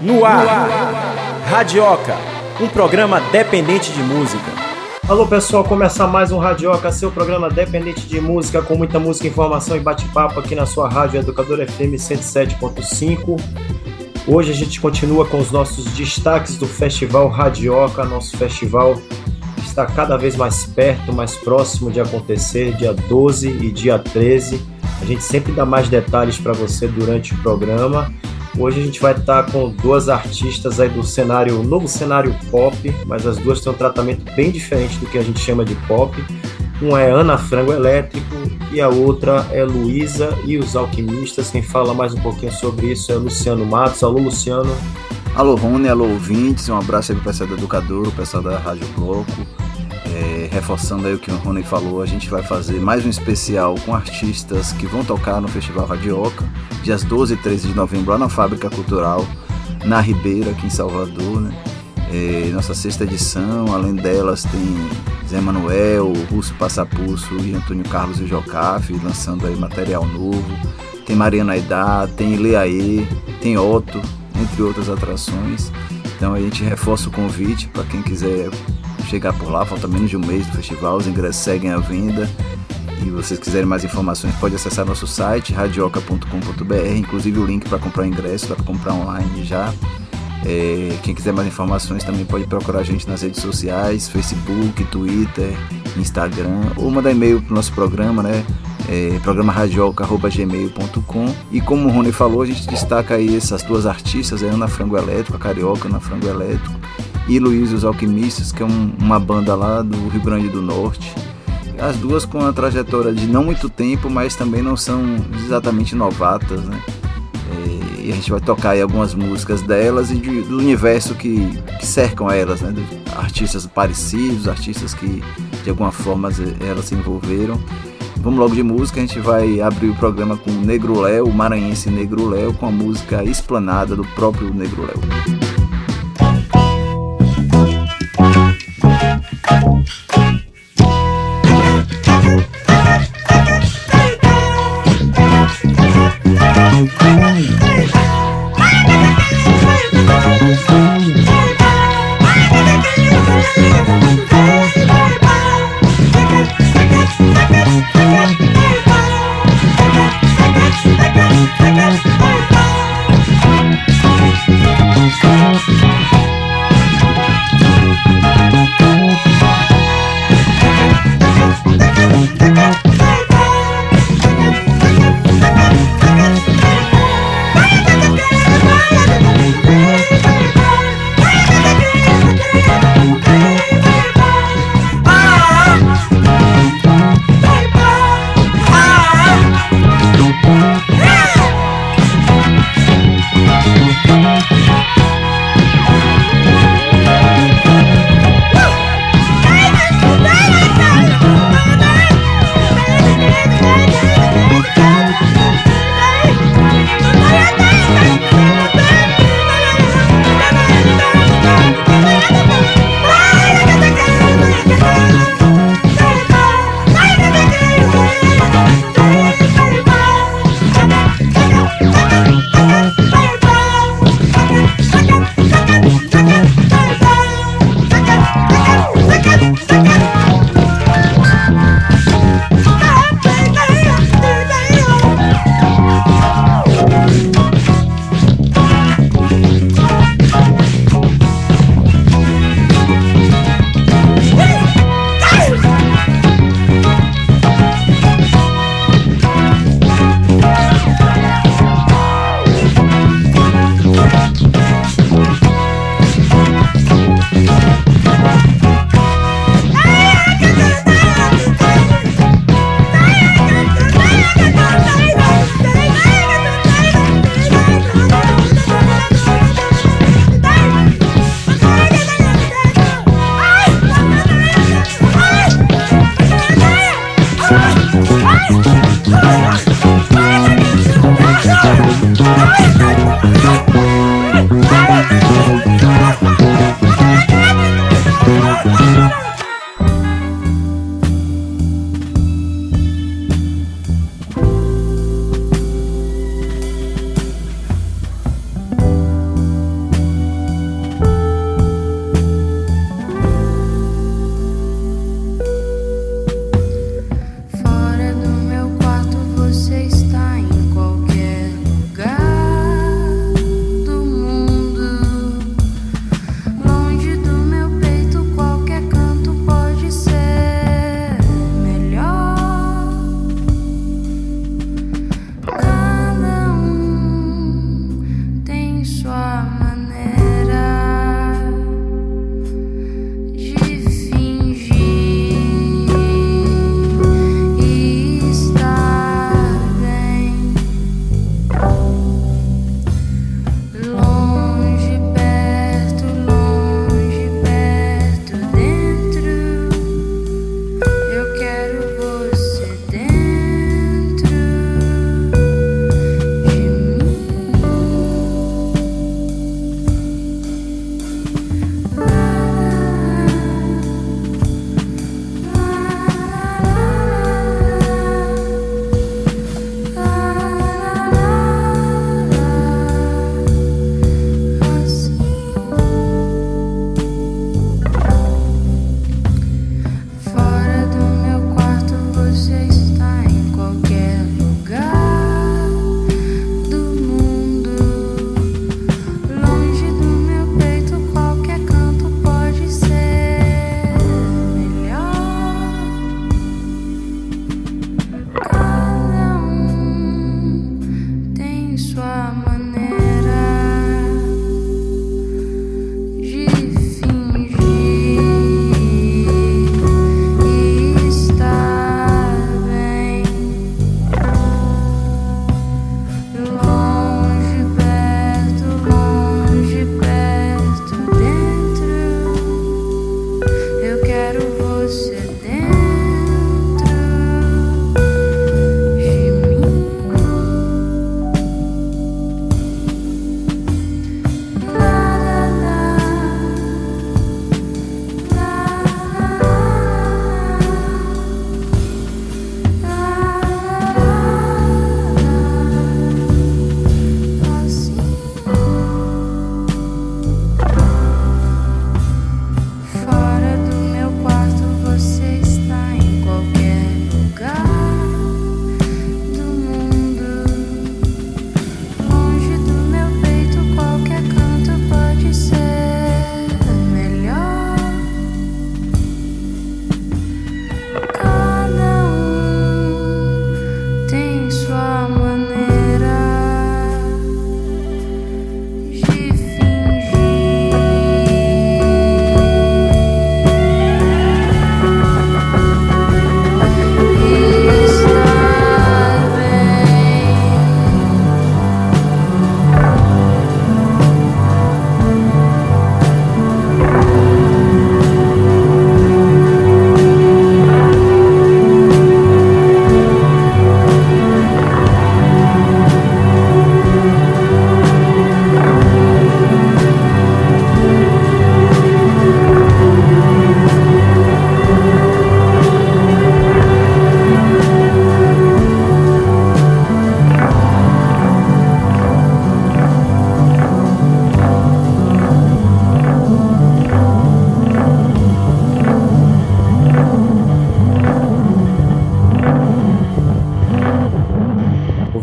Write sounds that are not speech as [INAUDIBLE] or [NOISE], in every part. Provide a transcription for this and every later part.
No ar, Radioca, um programa dependente de música. Alô pessoal, começa mais um Radioca, seu programa dependente de música, com muita música, informação e bate-papo aqui na sua rádio Educador FM 107.5. Hoje a gente continua com os nossos destaques do Festival Radioca, nosso festival está cada vez mais perto, mais próximo de acontecer, dia 12 e dia 13. A gente sempre dá mais detalhes para você durante o programa. Hoje a gente vai estar com duas artistas aí do cenário, novo cenário pop, mas as duas têm um tratamento bem diferente do que a gente chama de pop. Uma é Ana Frango Elétrico e a outra é Luísa e os Alquimistas. Quem fala mais um pouquinho sobre isso é Luciano Matos. Alô, Luciano. Alô, Rony, alô, ouvintes. Um abraço aí pro pessoal do Educador, o pessoal da Rádio Bloco. É, reforçando aí o que o Rony falou, a gente vai fazer mais um especial com artistas que vão tocar no Festival Radioca, dias 12 e 13 de novembro, lá na Fábrica Cultural, na Ribeira, aqui em Salvador. Né? É, nossa sexta edição, além delas tem Zé Manuel, Russo Passapulso e Antônio Carlos e Jocafe lançando aí material novo. Tem Mariana Aidá, tem Ileaê, tem Otto, entre outras atrações. Então a gente reforça o convite para quem quiser chegar por lá, falta menos de um mês do festival, os ingressos seguem à venda. E vocês quiserem mais informações, pode acessar nosso site radioca.com.br, inclusive o link para comprar ingresso, para comprar online já. É, quem quiser mais informações também pode procurar a gente nas redes sociais, Facebook, Twitter, Instagram, ou mandar e-mail para o nosso programa, né? É, programa radioca.gmail.com e como o Rony falou, a gente destaca aí essas duas artistas, a Ana Frango Elétrico, a Carioca Ana Frango Elétrico, e Luiz os Alquimistas, que é um, uma banda lá do Rio Grande do Norte. As duas com uma trajetória de não muito tempo, mas também não são exatamente novatas, né? É, e a gente vai tocar aí algumas músicas delas e de, do universo que, que cercam elas, né? Artistas parecidos, artistas que de alguma forma elas se envolveram. Vamos logo de música, a gente vai abrir o programa com Negro Léo, o maranhense Negro Léo, com a música Esplanada do próprio Negro Léo.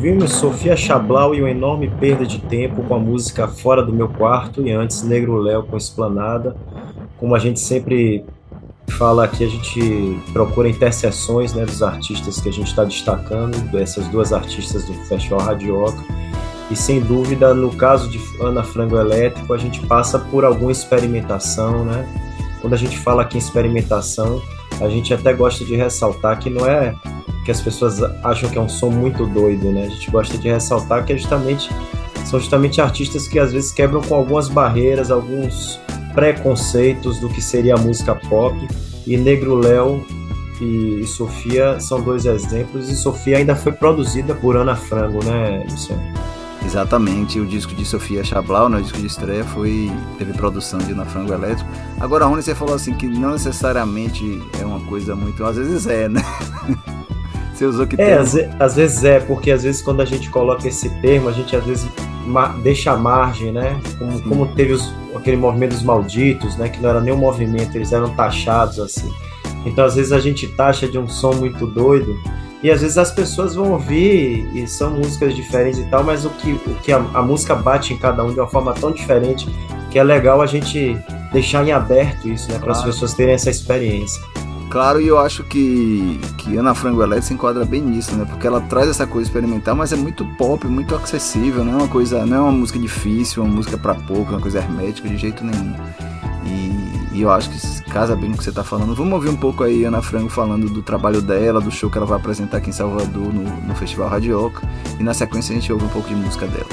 Ouvimos Sofia Chablau e uma enorme perda de tempo com a música Fora do Meu Quarto e antes Negro Léo com Esplanada. Como a gente sempre fala aqui, a gente procura interseções né, dos artistas que a gente está destacando, dessas duas artistas do Festival Radioca. E sem dúvida, no caso de Ana Frango Elétrico, a gente passa por alguma experimentação, né? Quando a gente fala aqui em experimentação, a gente até gosta de ressaltar que não é que as pessoas acham que é um som muito doido, né? A gente gosta de ressaltar que é justamente são justamente artistas que às vezes quebram com algumas barreiras, alguns preconceitos do que seria a música pop. E Negro Léo e, Sofia são dois exemplos. E Sofia ainda foi produzida por Ana Frango, né, Luciano? Exatamente, o disco de Sofia Chablau, né, o disco de estreia, foi, teve produção de Ana Frango Elétrico. Agora, Rony, você falou assim que não necessariamente é uma coisa muito. Às vezes é, né? [LAUGHS] Você usou que é, às, às, vezes é, porque às vezes quando a gente coloca esse termo, a gente às vezes deixa a margem, né? Como, como teve os, aquele movimento dos malditos, né? Que não era nem um movimento, eles eram taxados assim. Então às vezes a gente taxa de um som muito doido e às vezes as pessoas vão ouvir e são músicas diferentes e tal, mas o que, o que a, a música bate em cada um de uma forma tão diferente que é legal a gente deixar em aberto isso, né? Para as pessoas terem essa experiência. Claro, e eu acho que, que Ana Frango Elétrica se enquadra bem nisso, né? Porque ela traz essa coisa experimental, mas é muito pop, muito acessível, não é uma coisa, não é uma música difícil, uma música para pouco, uma coisa hermética de jeito nenhum. E, e, eu acho que casa bem com o que você está falando. Vamos ouvir um pouco aí Ana Frango falando do trabalho dela, do show que ela vai apresentar aqui em Salvador no, no Festival Radioca. E na sequência a gente ouve um pouco de música dela.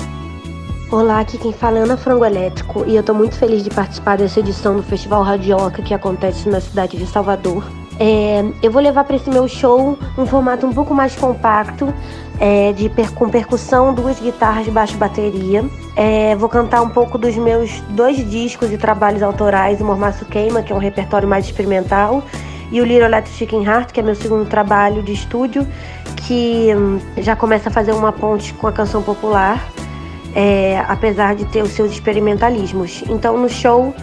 Olá, aqui quem fala é Ana Frango Elétrico e eu estou muito feliz de participar dessa edição do Festival Radioca que acontece na cidade de Salvador. É, eu vou levar para esse meu show um formato um pouco mais compacto, é, de per com percussão, duas guitarras, baixo bateria. É, vou cantar um pouco dos meus dois discos e trabalhos autorais, o Mormaço Queima, que é um repertório mais experimental, e o Little Electric Chicken Heart, que é meu segundo trabalho de estúdio, que hum, já começa a fazer uma ponte com a canção popular, é, apesar de ter os seus experimentalismos. Então no show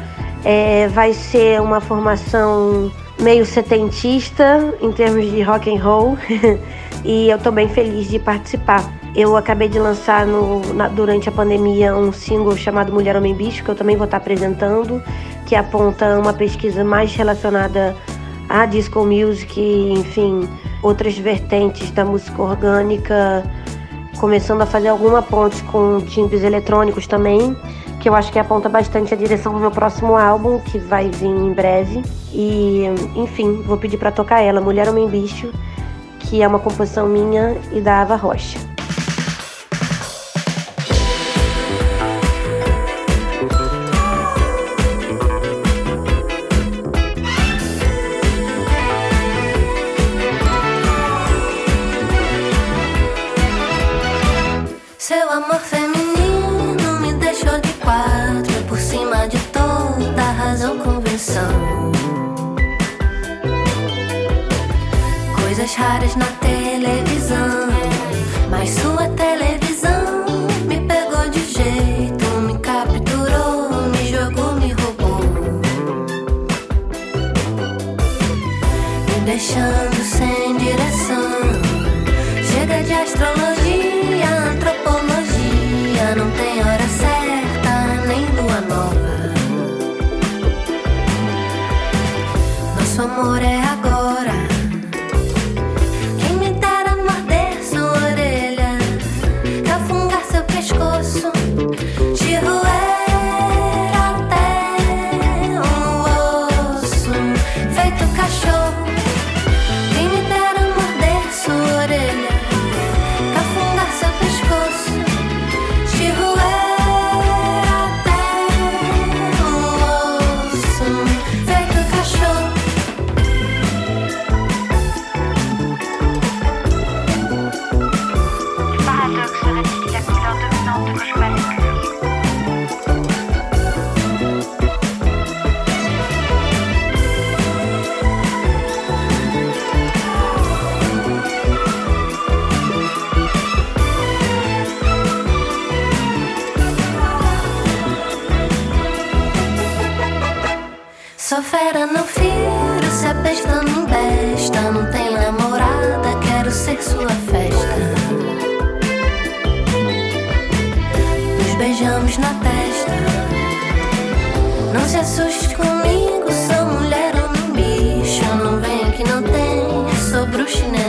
é, vai ser uma formação meio setentista em termos de rock and roll [LAUGHS] e eu tô bem feliz de participar. Eu acabei de lançar no, na, durante a pandemia um single chamado Mulher Homem Bicho, que eu também vou estar apresentando, que aponta uma pesquisa mais relacionada à disco music, enfim, outras vertentes da música orgânica, começando a fazer alguma ponte com timbres eletrônicos também que eu acho que aponta bastante a direção do meu próximo álbum, que vai vir em breve. E, enfim, vou pedir para tocar ela, Mulher Homem Bicho, que é uma composição minha e da Ava Rocha. Raras na televisão. Mas sua televisão me pegou de jeito, me capturou, me jogou, me roubou. Me deixando sem direção. Chega de astrologia,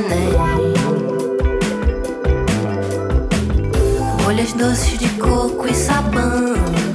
neném. Folhas doces de coco e sabão.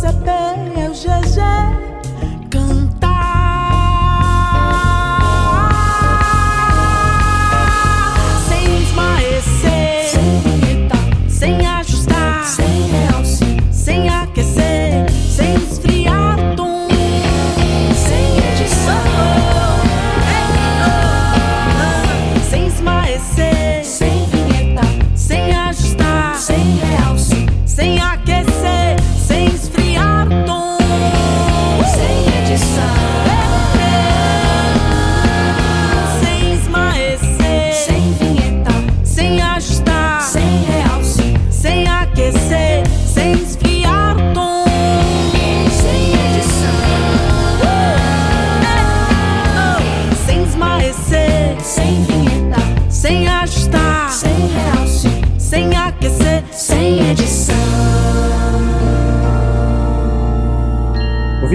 Você P, eu GG.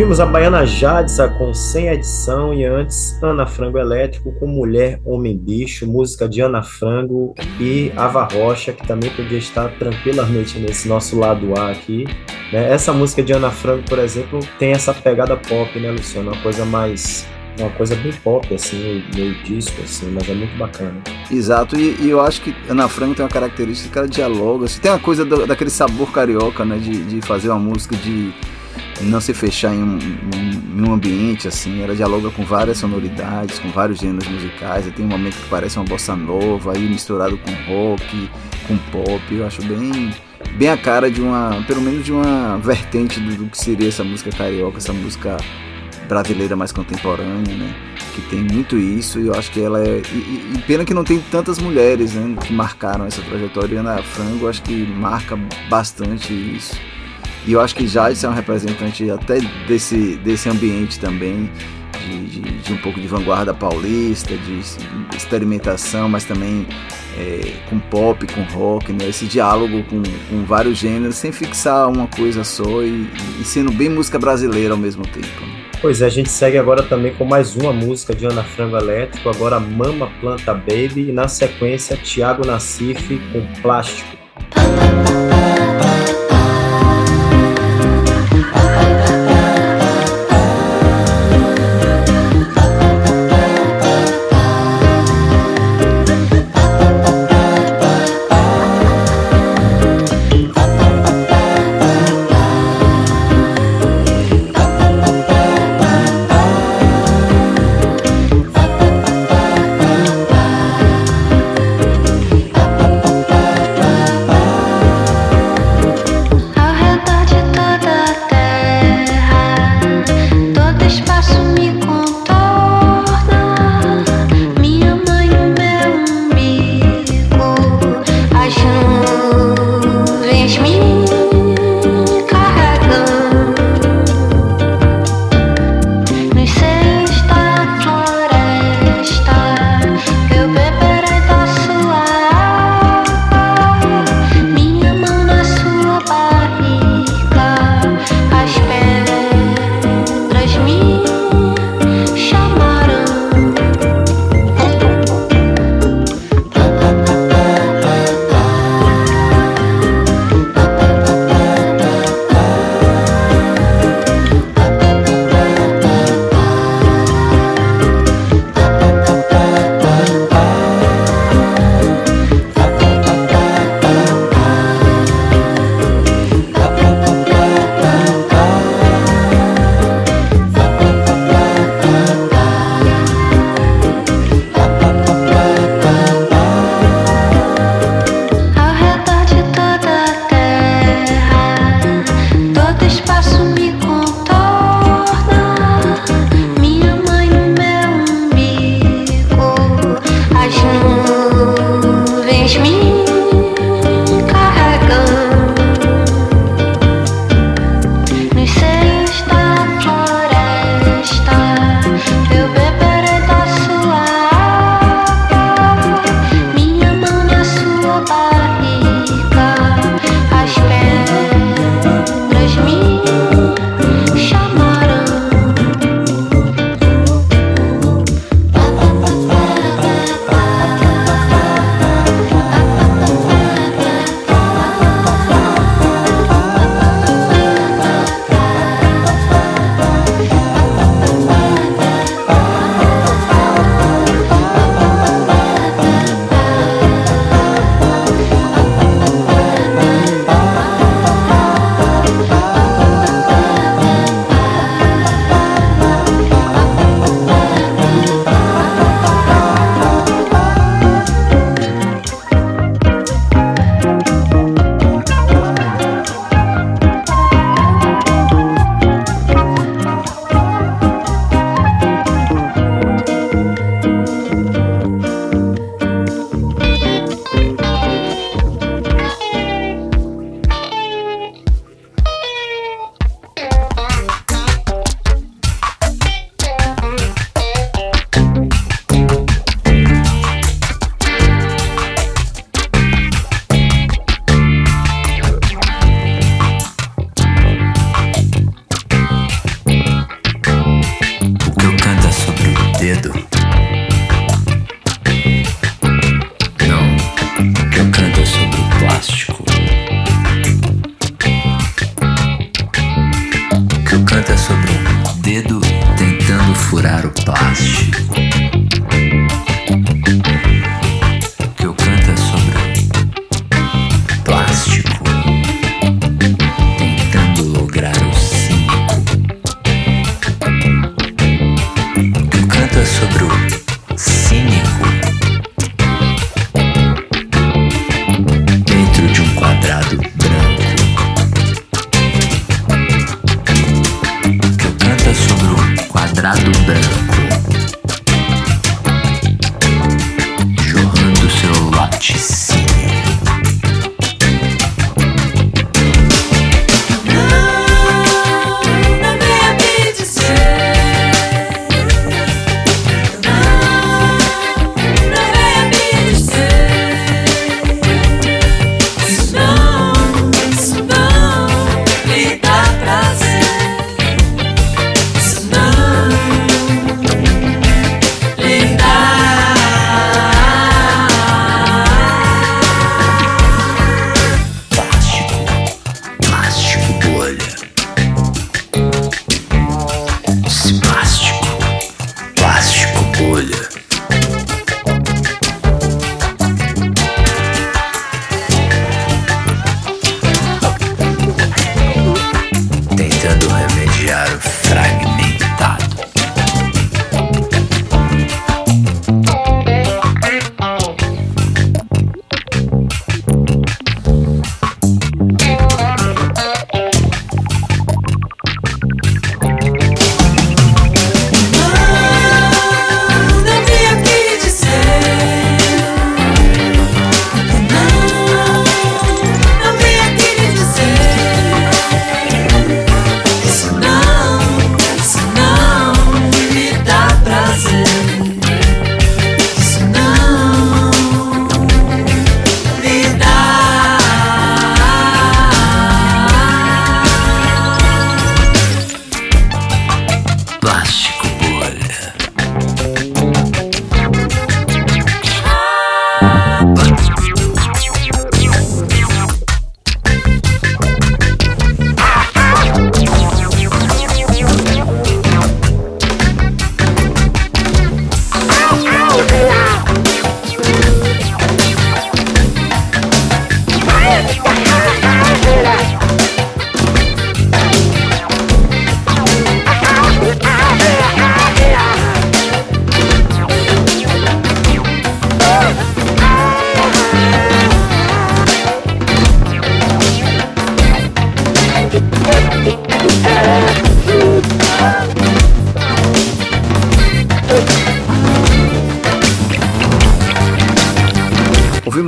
Ouvimos a baiana Jadsa com Sem Edição e antes Ana Frango Elétrico com Mulher, Homem, Bicho, música de Ana Frango e Ava Rocha, que também podia estar tranquilamente nesse nosso lado A aqui. né? Essa música de Ana Frango, por exemplo, tem essa pegada pop, né, Luciano? Uma coisa mais. Uma coisa bem pop, assim, meio, disco, assim, mas é muito bacana. Exato, e, e eu acho que Ana Frango tem uma característica que ela dialoga, assim, tem uma coisa do- daquele sabor carioca, né, de, de fazer uma música de não se fechar em um, em um ambiente, assim, ela dialoga com várias sonoridades, com vários gêneros musicais, e tem um momento que parece uma bossa nova, aí misturado com rock, com pop, eu acho bem, bem a cara de uma, pelo menos de uma vertente do, do que seria essa música carioca, essa música brasileira mais contemporânea, né? Que tem muito isso e eu acho que ela é. E, e- pena que não tem tantas mulheres, né? Que marcaram essa trajetória. E Ana Frango acho que marca bastante isso. E eu acho que Jade é um representante até desse, desse ambiente também, de, de, de um pouco de vanguarda paulista, de experimentação, mas também é, com pop, com rock, né? esse diálogo com, com vários gêneros, sem fixar uma coisa só e, e sendo bem música brasileira ao mesmo tempo. né? Pois é, a gente segue agora também com mais uma música de Ana Frango Elétrico, agora Mama Planta Baby, e na sequência Tiago Nassif com. Plástico,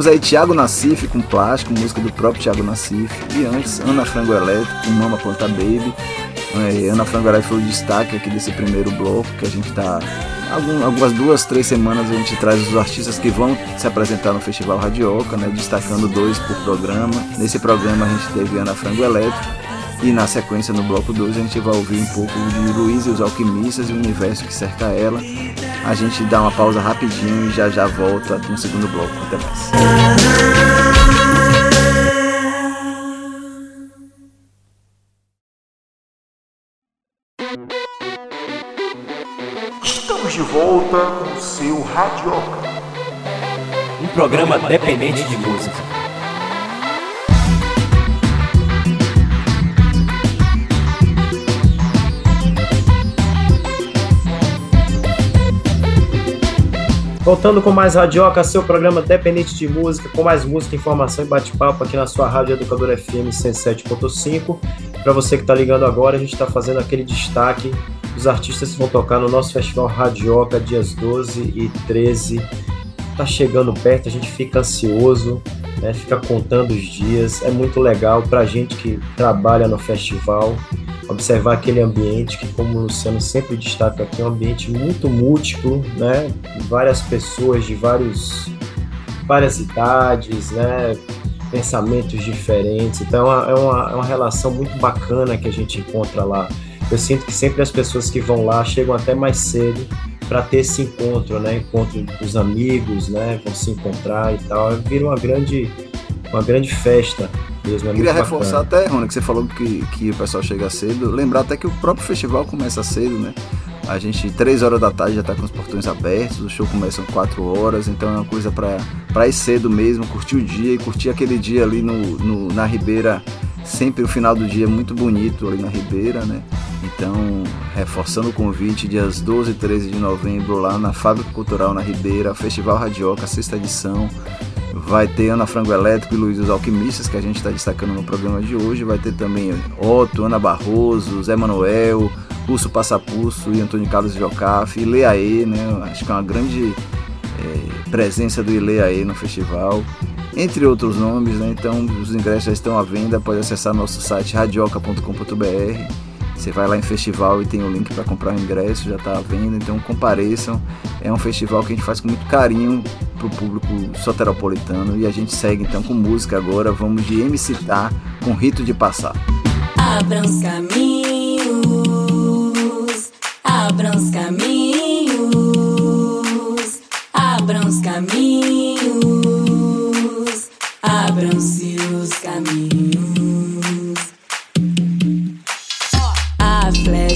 Aí Thiago Nassif com Plástico, música do próprio Thiago Nassif. E antes, Ana Frango Elétrico com Mama Conta Baby. É, Ana Frango Elétrico foi o destaque aqui desse primeiro bloco que a gente tá. algum- algumas duas, três semanas a gente traz os artistas que vão se apresentar no Festival Radioca, né? Destacando dois por programa. Nesse programa a gente teve Ana Frango Elétrico. E na sequência, no bloco 2, a gente vai ouvir um pouco de Luiz e os Alquimistas e o universo que cerca ela. A gente dá uma pausa rapidinho e já já volta no segundo bloco. Até mais. Estamos de volta com o seu Radioca. Um programa dependente de música. Voltando com mais Radioca, seu programa dependente de música, com mais música, informação e bate-papo aqui na sua Rádio Educadora FM 107.5. Para você que está ligando agora, a gente está fazendo aquele destaque dos artistas que vão tocar no nosso Festival Radioca, dias 12 e 13. Tá chegando perto, a gente fica ansioso, né? fica contando os dias. É muito legal para a gente que trabalha no festival observar aquele ambiente que, como o Luciano sempre destaca aqui, é um ambiente muito múltiplo, né? Várias pessoas de vários, várias idades, né? Pensamentos diferentes. Então é uma, é uma relação muito bacana que a gente encontra lá. Eu sinto que sempre as pessoas que vão lá chegam até mais cedo para ter esse encontro, né? Encontro dos amigos, né? Vão se encontrar e tal. Vira uma grande, uma grande festa mesmo. É Queria reforçar bacana. até, Rony, que você falou que, que o pessoal chega cedo. Lembrar até que o próprio festival começa cedo, né? A gente, três horas da tarde, já tá com os portões abertos, o show começa às 4 horas, então é uma coisa pra ir cedo mesmo, curtir o dia e curtir aquele dia ali no, no- na Ribeira, sempre o final do dia é muito bonito ali na Ribeira, né? Então, reforçando o convite, dias 12 e 13 de novembro, lá na Fábrica Cultural na Ribeira, Festival Radioca, sexta edição. Vai ter Ana Frango Elétrico e Luiz dos Alquimistas, que a gente está destacando no programa de hoje. Vai ter também Otto, Ana Barroso, Zé Manuel, Pulso Passapulso e Antônio Carlos Jocafe, Ileaê, né? Acho que é uma grande eh, presença do Ileaê no festival. Entre outros nomes, né? Então os ingressos já estão à venda, pode acessar nosso site radioca.com.br. Você vai lá em festival e tem o link para comprar o ingresso, já está à venda, então compareçam. É um festival que a gente faz com muito carinho para o público soteropolitano e a gente segue então com música agora. Vamos de MC Tá com Rito de Passar. Abram os caminhos, abram os caminhos, abram os caminhos, abram-se os caminhos.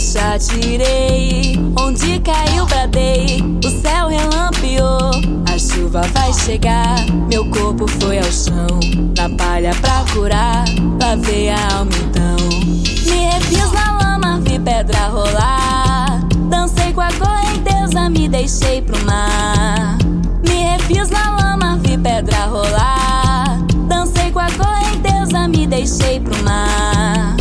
Flecha tirei, onde caiu bradei, o céu relampeou, a chuva vai chegar, meu corpo foi ao chão, na palha pra curar, lavei a alma então. Me refiz na lama, vi pedra rolar, dancei com a correnteza, me deixei pro mar. Me refiz na lama, vi pedra rolar, dancei com a correnteza, me deixei pro mar.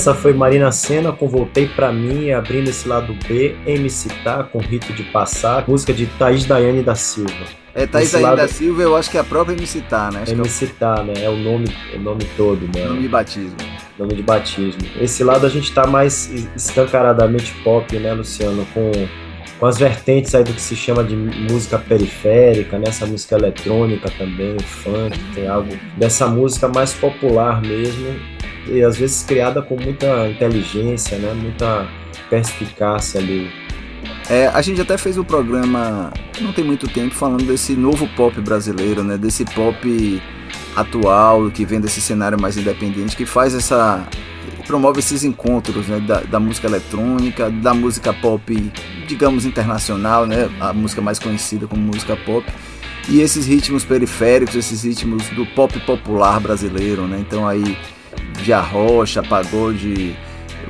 Essa foi Marina Senna com Voltei Pra Mim, abrindo esse lado B, MC Tá com Rito de Passar, música de Thaís Daiane da Silva. É, Thaís Ainda lado- Silva, eu acho que é a própria MC Tá, né? Acho MC Tá, né? É o nome, o nome todo, é né? nome de batismo. nome de batismo. Esse lado a gente tá mais es- escancaradamente pop, né, Luciano? Com, com as vertentes aí do que se chama de música periférica, né? Essa música eletrônica também, o funk, tem algo dessa música mais popular mesmo, e às vezes criada com muita inteligência, né? Muita perspicácia ali. É, a gente até fez um programa, não tem muito tempo, falando desse novo pop brasileiro, né? Desse pop atual, que vem desse cenário mais independente, que faz essa. Promove esses encontros né? da, da música eletrônica, da música pop, digamos, internacional, né? A música mais conhecida como música pop. E esses ritmos periféricos, esses ritmos do pop popular brasileiro, né? Então aí de arrocha, pagode,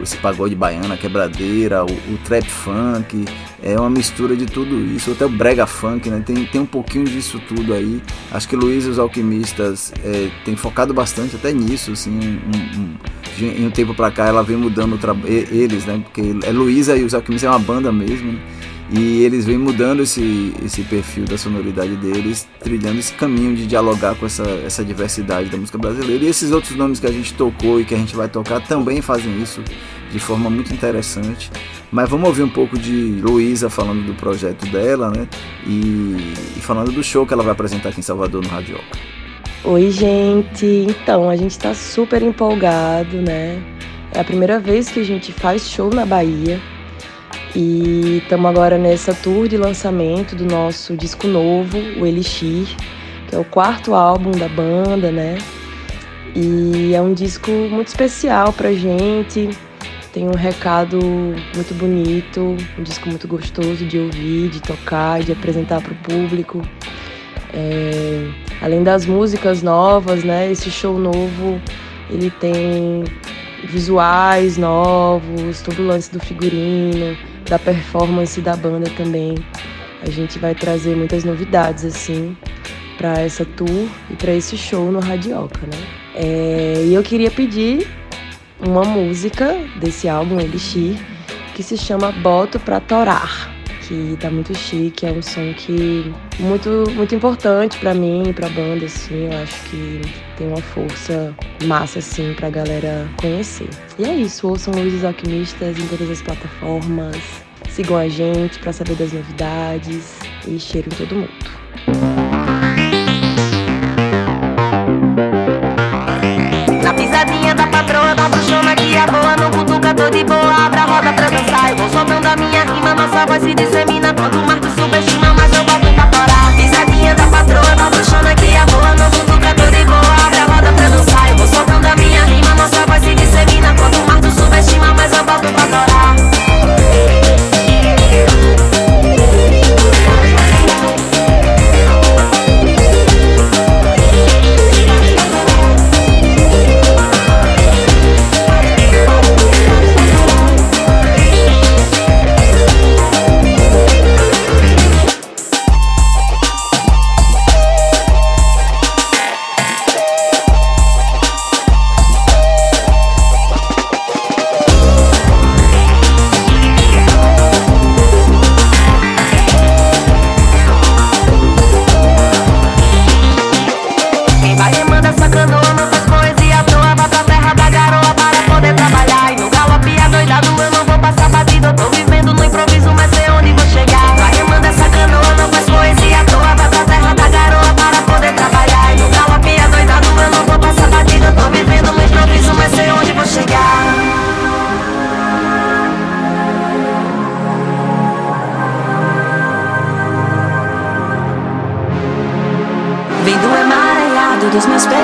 esse pagode baiana, quebradeira, o, o trap funk, é uma mistura de tudo isso, até o brega funk, né? Tem, tem um pouquinho disso tudo aí. Acho que Luiz e os Alquimistas é, tem focado bastante até nisso, assim, um, um, de em um tempo pra cá ela vem mudando eles, né? Porque é Luísa e os Alquimistas é uma banda mesmo, né? E eles vêm mudando esse, esse perfil da sonoridade deles, trilhando esse caminho de dialogar com essa, essa diversidade da música brasileira. E esses outros nomes que a gente tocou e que a gente vai tocar também fazem isso de forma muito interessante. Mas vamos ouvir um pouco de Luísa falando do projeto dela, né? E, e falando do show que ela vai apresentar aqui em Salvador no Radioca. Oi, gente. Então, a gente tá super empolgado, né? É a primeira vez que a gente faz show na Bahia. E estamos agora nessa tour de lançamento do nosso disco novo, o Elixir, que é o quarto álbum da banda, né? E é um disco muito especial pra gente. Tem um recado muito bonito, um disco muito gostoso de ouvir, de tocar, de apresentar para o público. É, além das músicas novas, né? Esse show novo ele tem visuais novos, todo o lance do figurino, da performance da banda também. A gente vai trazer muitas novidades assim para essa tour e para esse show no Radioca, né? É, e eu queria pedir uma música desse álbum Elixir que se chama Boto pra Torar, que tá muito chique, é um som que muito muito importante pra mim e pra banda assim, eu acho que tem uma força massa assim pra galera conhecer. E é isso, ouçam Luiz Alquimistas em todas as plataformas. Sigam a gente pra saber das novidades e cheiro em todo mundo. Roda pra dançar. Eu vou soltando a minha rima, nossa voz se dissemina. Quanto mais tu subestima,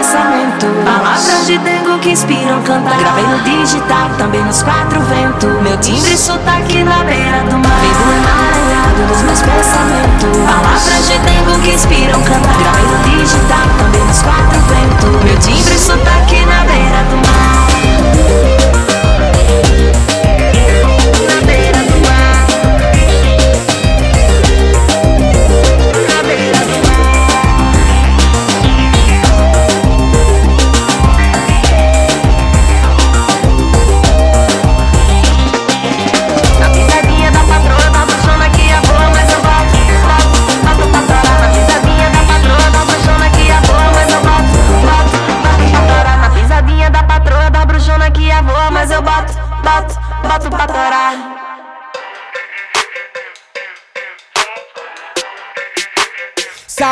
pensamento. Palavras de dengo que inspiram cantar. Gravei no digital, também nos quatro ventos. Meu timbre sotaque na beira do mar. Vem emaranhado dos meus pensamentos. Palavras de dengo que inspiram cantar. Gravei no digital, também nos quatro ventos. Meu timbre sotaque na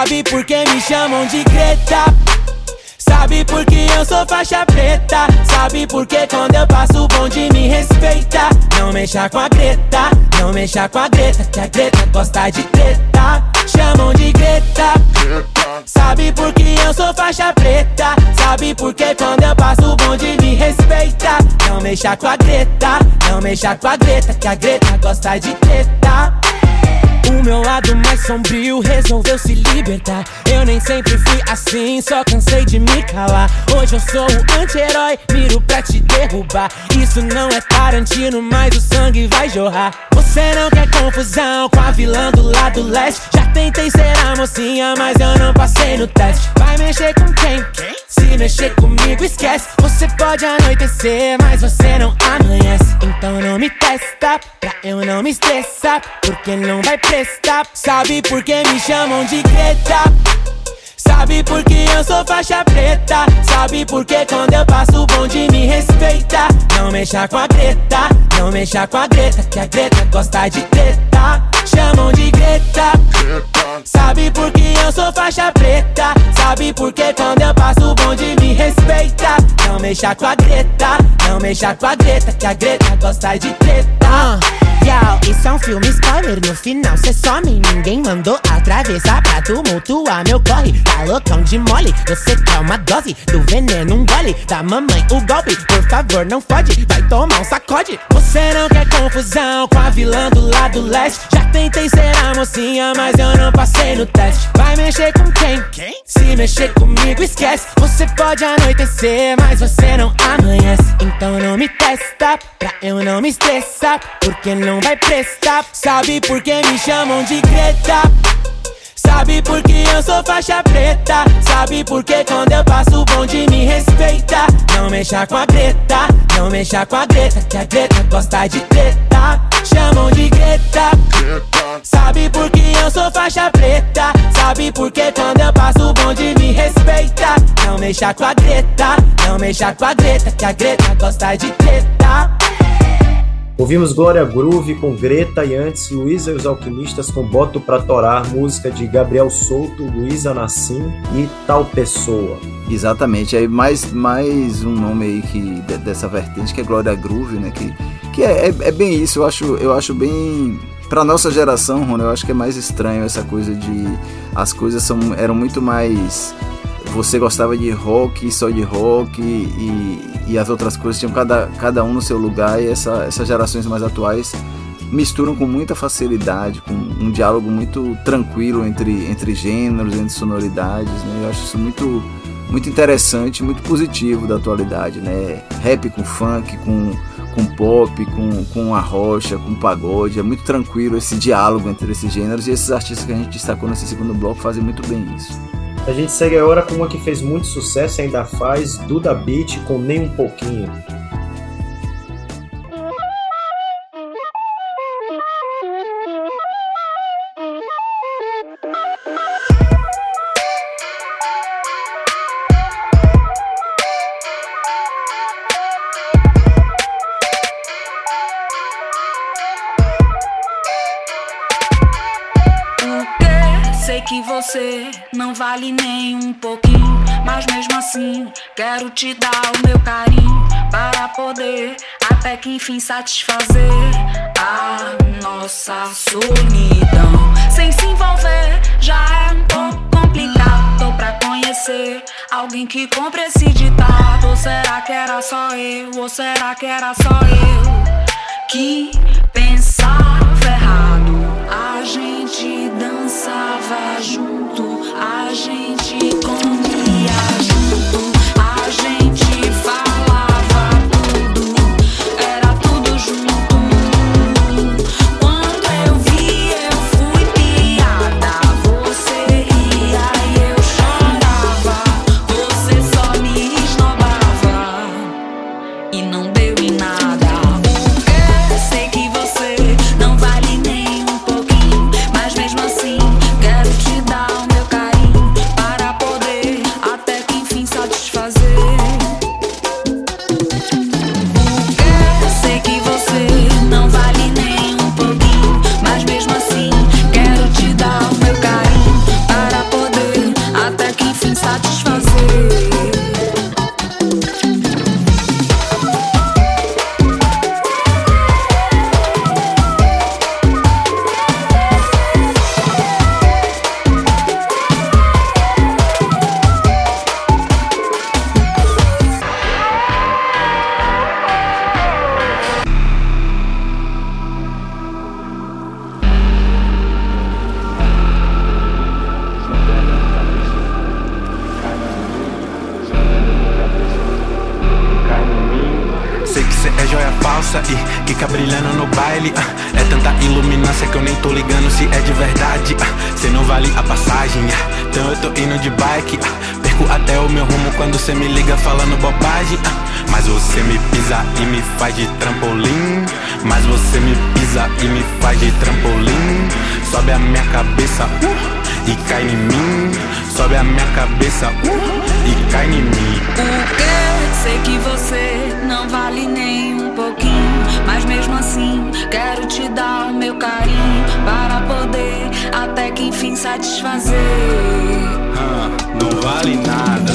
Sabe por que me chamam de Greta? Sabe por que eu sou faixa preta? Sabe por que quando eu passo o bonde me respeita? Não mexa com a Greta, não mexa com a Greta, que a Greta gosta de treta. Chamam de Greta. Sabe por que eu sou faixa preta? Sabe por que quando eu passo o bonde me respeita? Não mexa com a Greta, não mexa com a Greta, que a Greta gosta de treta. O meu lado mais sombrio resolveu se libertar. Eu nem sempre fui assim, só cansei de me calar. Hoje eu sou o anti-herói, miro pra te derrubar. Isso não é Tarantino, mas o sangue vai jorrar. Você não quer confusão com a vilã do lado leste. Já tentei ser a mocinha, mas eu não passei no teste. Vai mexer com quem? Se mexer comigo, esquece. Você pode anoitecer, mas você não amanhece. Então não me testa, pra eu não me estressar. Porque não vai Sabe por que me chamam de Greta? Sabe por que eu sou faixa preta? Sabe por que quando eu passo o bonde me respeita? Não mexa com a Greta, não mexa com a Greta, que a Greta gosta de treta. Chamam de Greta. Sabe por que eu sou faixa preta? Sabe por que quando eu passo o bonde me respeita? Não mexa com a Greta, não mexa com a Greta, que a Greta gosta de treta. Yo, isso é um filme spoiler, no final cê some. Ninguém mandou atravessar pra tumultuar meu corre. Tá loucão de mole, você quer uma dose do veneno, um gole Da mamãe o golpe, por favor não fode, vai tomar um sacode. Você não quer confusão com a vilã do lado leste? Já tentei ser a mocinha, mas eu não passei no teste Vai mexer com quem? Se mexer comigo esquece Você pode anoitecer, mas você não amanhece Então não me testa, pra eu não me estressar Porque não vai prestar Sabe por que me chamam de Greta? Sabe por que eu sou faixa preta? Sabe por que quando eu passo o bonde me respeita? Não mexa com a Greta, não mexa com a Greta, que a Greta gosta de treta. Chamam de Greta. Sabe por que eu sou faixa preta? Sabe por que quando eu passo o bonde me respeita? Não mexa com a Greta, não mexa com a Greta, que a Greta gosta de treta. Ouvimos Glória Groove com Greta e antes Luísa e os Alquimistas com Boto Pra Torar, música de Gabriel Souto, Luísa Nassim e Tal Pessoa. Exatamente, aí mais, mais um nome aí que, de- dessa vertente que é Glória Groove, né? Que, que é, é, é bem isso, eu acho, eu acho bem. Pra nossa geração, Rony, eu acho que é mais estranho essa coisa de. As coisas são, eram muito mais. Você gostava de rock, só de rock, e, e as outras coisas tinham cada, cada um no seu lugar, e essa, essas gerações mais atuais misturam com muita facilidade, com um diálogo muito tranquilo entre, entre gêneros, entre sonoridades, né? Eu acho isso muito, muito interessante, muito positivo da atualidade, né? Rap com funk, com, com pop, com, com a rocha, com pagode, é muito tranquilo esse diálogo entre esses gêneros e esses artistas que a gente destacou nesse segundo bloco fazem muito bem isso. A gente segue agora com uma que fez muito sucesso e ainda faz, Duda Beat com Nem Um Pouquinho. não vale nem um pouquinho. Mas mesmo assim, quero te dar o meu carinho. Para poder, até que enfim, satisfazer a nossa solidão. Sem se envolver, já é um pouco complicado. Tô pra conhecer alguém que compre esse ditado. Ou será que era só eu? Ou será que era só eu? Que pensava errado. A gente dançava junto coragem até que enfim satisfazer. Ah, não vale nada.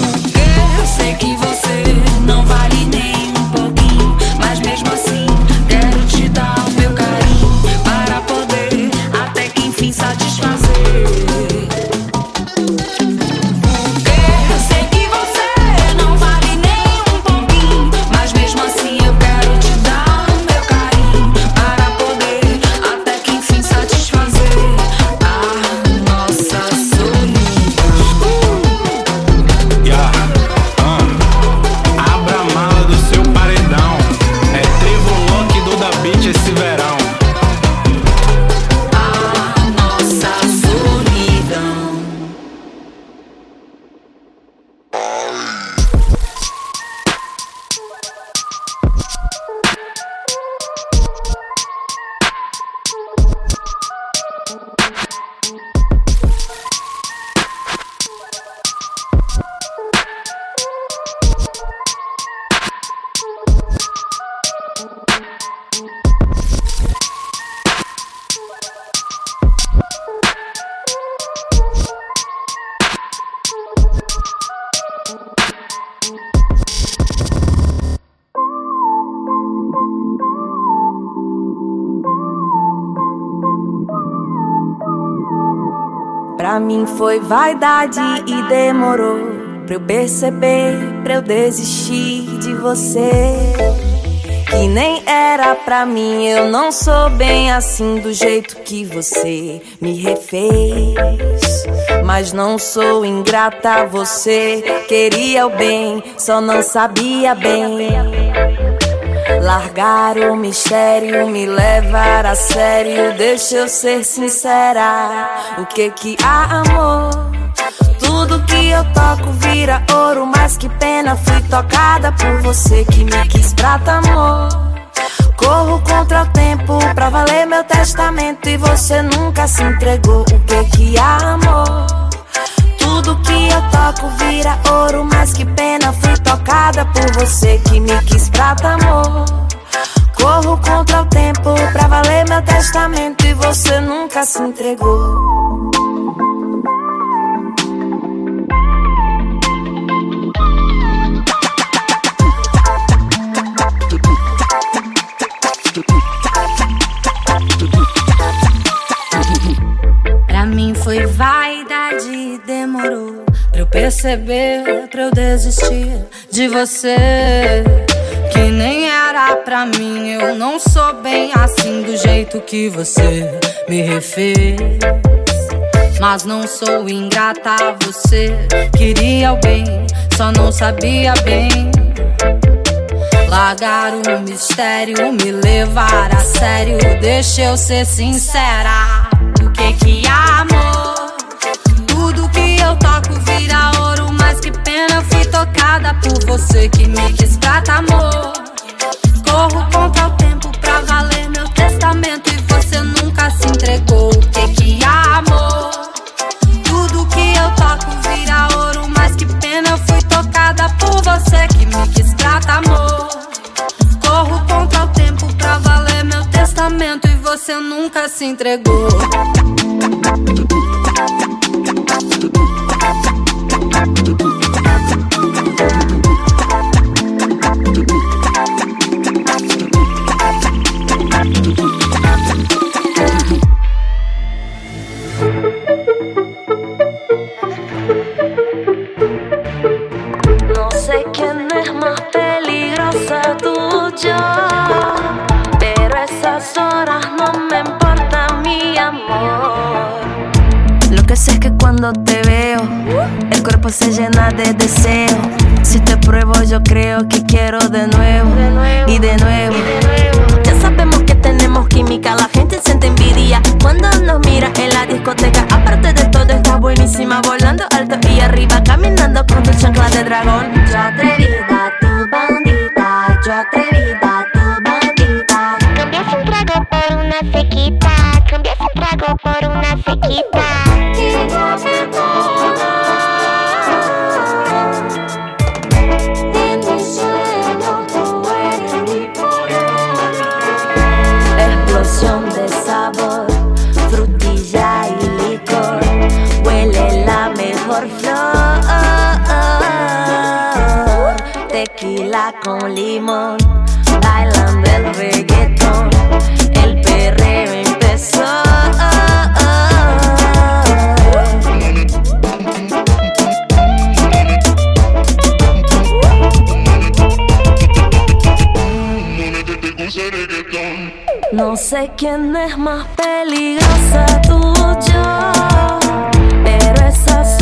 e demorou pra eu perceber, pra eu desistir de você. Que nem era pra mim, eu não sou bem assim do jeito que você me refez. Mas não sou ingrata a você, queria o bem, só não sabia bem. Largar o mistério, me levar a sério, deixa eu ser sincera. O que que há, amor? Tudo que eu toco vira ouro, mas que pena fui tocada por você que me quis prata, amor. Corro contra o tempo pra valer meu testamento e você nunca se entregou. O que que há, amor? Tudo que eu toco vira ouro, mas que pena fui tocada por você que me quis prata, amor. Corro contra o tempo pra valer meu testamento e você nunca se entregou. E vaidade demorou pra eu perceber, pra eu desistir de você. Que nem era pra mim, eu não sou bem assim do jeito que você me refez. Mas não sou ingrata a você, queria o bem, só não sabia bem. Largar o mistério, me levar a sério, deixa eu ser sincera. Que que é amor? Tudo que eu toco vira ouro, mas que pena fui tocada por você que me quis prata, amor. Corro contra o tempo pra valer meu testamento e você nunca se entregou. Que que é amor? Você nunca se entregou. No sé quién es más peligrosa, tú o yo. Pero esas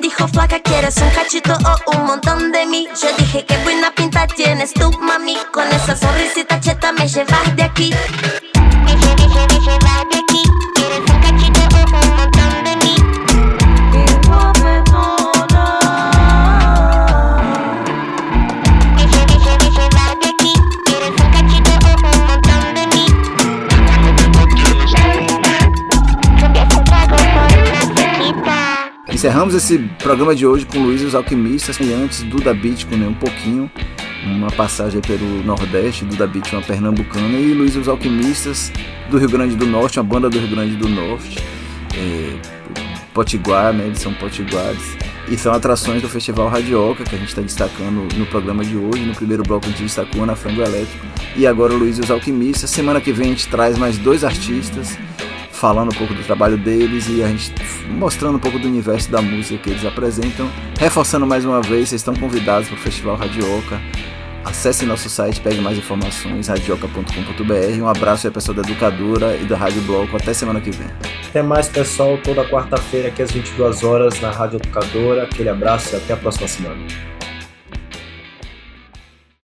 dijo flaca, ¿quieres un cachito o un montón de mí? Yo dije qué buena pinta tienes tú, mami, con esa sonrisita cheta me llevas de aquí. Encerramos esse programa de hoje com Luiz e os Alquimistas e antes Duda Beat com um pouquinho, uma passagem pelo Nordeste, Duda Beat uma pernambucana e Luiz e os Alquimistas do Rio Grande do Norte, uma banda do Rio Grande do Norte, é, Potiguar, né, eles são potiguares e são atrações do Festival Radioca que a gente está destacando no programa de hoje, no primeiro bloco a gente destacou na Frango Elétrico e agora Luiz e os Alquimistas, semana que vem a gente traz mais dois artistas falando um pouco do trabalho deles e a gente mostrando um pouco do universo da música que eles apresentam. Reforçando mais uma vez, vocês estão convidados para o Festival Radioca. Acesse nosso site, pegue mais informações, radioca.com.br. Um abraço aí, pessoal da Educadora e da Rádio Bloco. Até semana que vem. Até mais, pessoal. Toda quarta-feira, aqui às 22 horas, na Rádio Educadora. Aquele abraço e até a próxima semana.